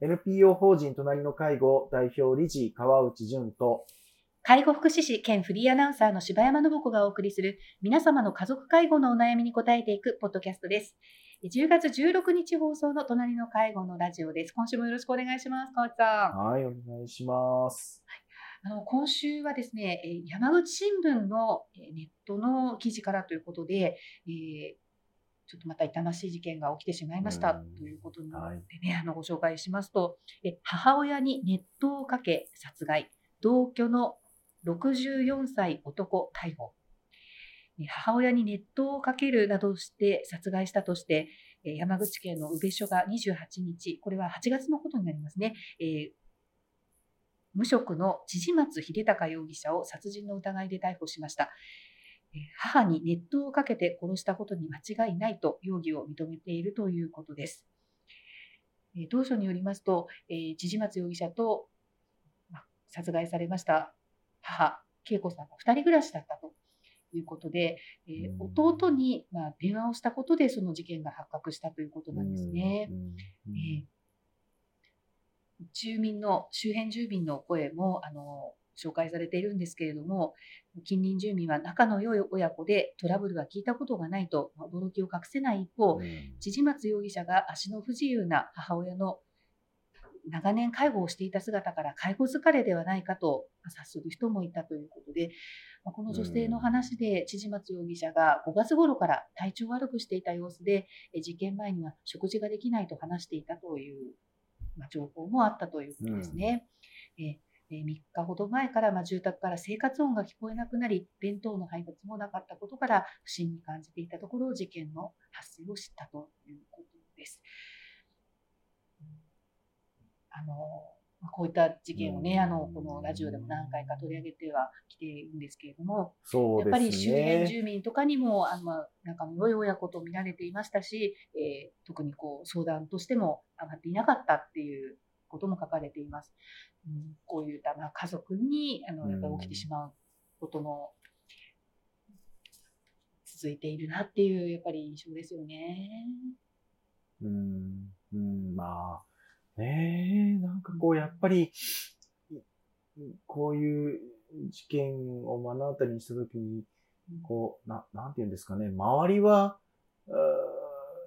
NPO 法人隣の介護代表理事川内淳と介護福祉士兼フリーアナウンサーの柴山信子がお送りする皆様の家族介護のお悩みに答えていくポッドキャストです。10月16日放送の隣の介護のラジオです。今週もよろしくお願いします。川内さん。はい、お願いします。あの今週はですね、えー山口新聞のえーネットの記事からということで、えーちょっとまた痛ましい事件が起きてしまいましたうんということなはいのでね、あのご紹介しますと、え母親に熱湯をかけ殺害、同居の64歳男逮捕。え母親に熱湯をかけるなどして殺害したとして、えー山口県の宇部署が28日、これは8月のことになりますね、えー無職の千々松秀隆容疑者を殺人の疑いで逮捕しました。えー母に熱湯をかけて殺したことに間違いないと容疑を認めているということです。えー同書によりますと、えー千々松容疑者と、まあ殺害されました母、恵子さんが2人暮らしだったということで、え弟に、まあ、電話をしたことでその事件が発覚したということなんですね。えー住民の周辺住民の声もあの紹介されているんですけれども近隣住民は仲の良い親子でトラブルが聞いたことがないとまあ驚きを隠せない一方うん。千々松容疑者が足の不自由な母親の長年介護をしていた姿から介護疲れではないかと察する人もいたということで、まあこの女性の話で千々松容疑者が5月頃から体調悪くしていた様子でえ事件前には食事ができないと話していたという、まあ、情報もあったということですね。ええ3日ほど前から、まあ、住宅から生活音が聞こえなくなり弁当の配達もなかったことから不審に感じていたところ事件の発生を知ったということです。うんあのまあこういった事件をね、うんあのこのラジオでも何回か取り上げてはきているんですけれども、そうですね。やっぱり周辺住民とかにも、あのまあ仲の良い親子と見られていましたし、えー特にこう相談としても上がっていなかったっていうことも書かれています。うん、こういった、まあ、家族にあのやっぱり起きてしまうことの続いているなっていうやっぱり印象ですよね。うん、うん、まあ、ねえ、なんかこう、やっぱり、こういう事件を目の当たりにしたときに、こう、な、なんて言うんですかね、周りは、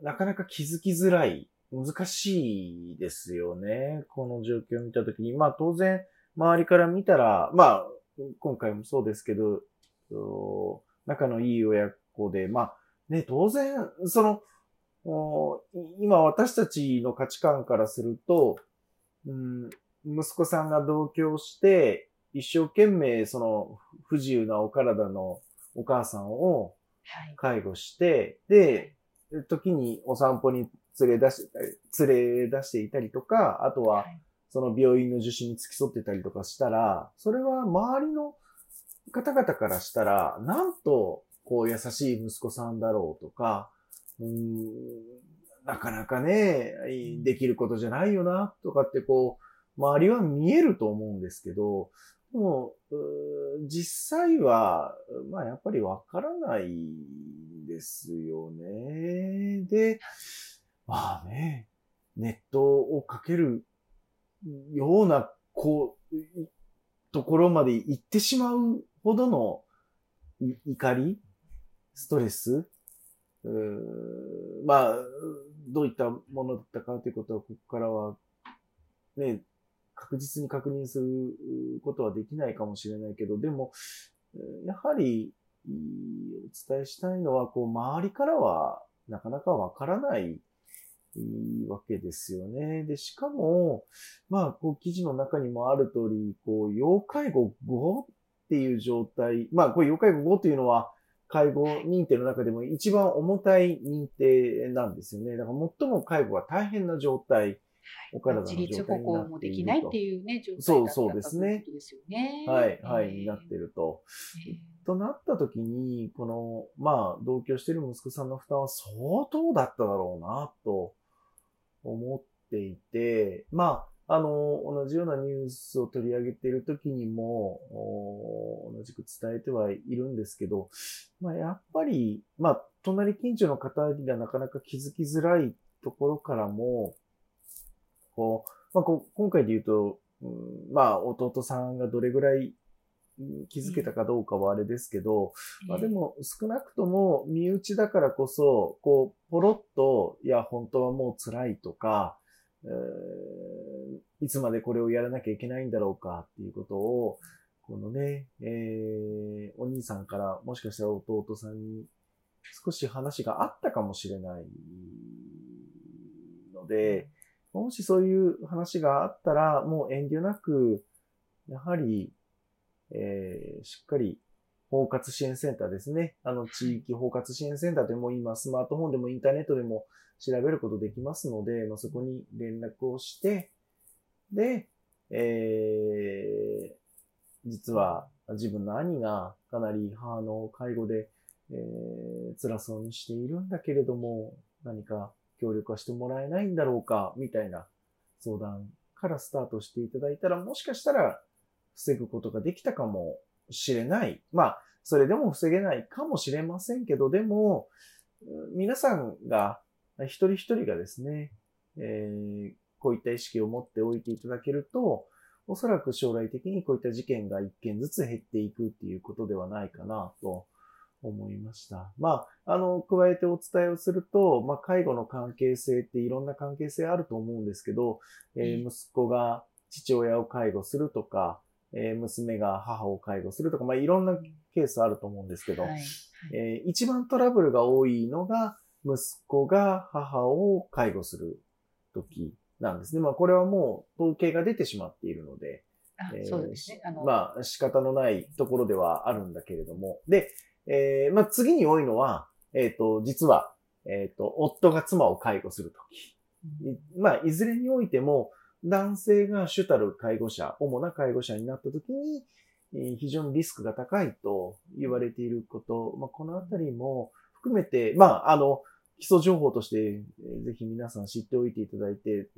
なかなか気づきづらい、難しいですよね。この状況を見たときに。まあ当然、周りから見たら、まあ、今回もそうですけど、お仲のいい親子で、まあ、ね、当然、その、お今私たちの価値観からすると、うん、息子さんが同居して、一生懸命その不自由なお体のお母さんをはい。介護して、で、時にお散歩に連れ出してたり、連れ出していたりとか、あとははいその病院の受診に付き添ってたりとかしたら、それは周りの方々からしたら、なんと、こう優しい息子さんだろうとか、うーん、なかなかね、できることじゃないよな、とかってこう、周りは見えると思うんですけど、でも、うー実際は、まあやっぱりわからないですよね。で、まあね、ネットをかけるような、こう、ところまで行ってしまうほどの怒り、ストレス、うまあ、どういったものだったかということは、ここからは、ね、確実に確認することはできないかもしれないけど、でも、やはり、お伝えしたいのは、こう、周りからは、なかなかわからないいいわけですよね。で、しかも、まあ、こう、記事の中にもある通り、こう、要介護5っていう状態、まあ、これ要介護5というのは、介護認定の中でも一番重たい認定なんですよね。だから最も介護が大変な状態、お体の状自態になっていると。立歩行もできないっていうね、状態だったそうそうですねですよね。はい、はい、えーになってると。えーとなった時に、この、まあ、同居している息子さんの負担は相当だっただろうな、と思っていて、まあ、あの、同じようなニュースを取り上げている時にも、同じく伝えてはいるんですけど、まあ、やっぱり、まあ、隣近所の方にはなかなか気づきづらいところからも、こう、まあ、こ今回で言うと、うん、まあ、弟さんがどれぐらい気づけたかどうかはあれですけど、まあでも少なくとも身内だからこそ、こう、ポロッと、いや、本当はもう辛いとか、えー、いつまでこれをやらなきゃいけないんだろうかっていうことを、このね、えー、お兄さんからもしかしたら弟さんに少し話があったかもしれないので、もしそういう話があったら、もう遠慮なく、やはり、えー、しっかり包括支援センターですね。あの、地域包括支援センターでも今、スマートフォンでもインターネットでも調べることできますので、まあ、そこに連絡をして、で、えー、実は自分の兄がかなり母の介護で、えー、辛そうにしているんだけれども、何か協力はしてもらえないんだろうか、みたいな相談からスタートしていただいたら、もしかしたら防ぐことができたかもしれない。まあ、それでも防げないかもしれませんけど、でも、皆さんが、一人一人がですね、えー、こういった意識を持っておいていただけると、おそらく将来的にこういった事件が一件ずつ減っていくっていうことではないかなと思いました。まあ、あの、加えてお伝えをすると、まあ、介護の関係性っていろんな関係性あると思うんですけど、えー、息子が父親を介護するとか、えー、娘が母を介護するとか、まあ、いろんなケースあると思うんですけど、はいはい、えー、一番トラブルが多いのが、息子が母を介護する時なんですね。まあ、これはもう統計が出てしまっているので、えー、そうですね。あのまあ、仕方のないところではあるんだけれども。で、えー、まあ、次に多いのは、えっ、ー、と、実は、えっ、ー、と、夫が妻を介護するとき。うん、まあ、いずれにおいても、男性が主たる介護者、主な介護者になったときに、非常にリスクが高いと言われていること、まあ、このあたりも含めて、まあ、あの、基礎情報として、ぜひ皆さん知っておいていただいて、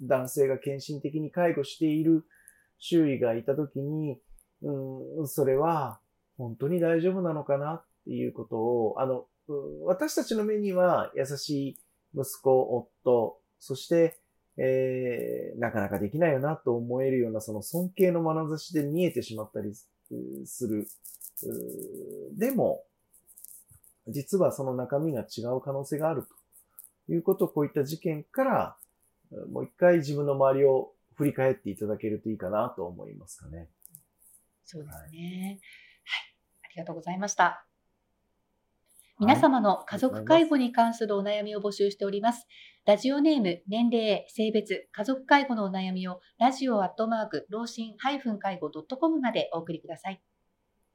男性が献身的に介護している周囲がいたときに、うん、それは本当に大丈夫なのかなっていうことを、あの、私たちの目には優しい息子、夫、そしてえー、なかなかできないよなと思えるようなその尊敬の眼差しで見えてしまったりする。でも、実はその中身が違う可能性があるということをこういった事件からもう一回自分の周りを振り返っていただけるといいかなと思いますかね。そうですね。はい、はい、ありがとうございました。皆様の家族介護に関するお悩みを募集しております。ラジオネーム、年齢、性別、家族介護のお悩みをラジオアットマーク、老人介護 .com までお送りください。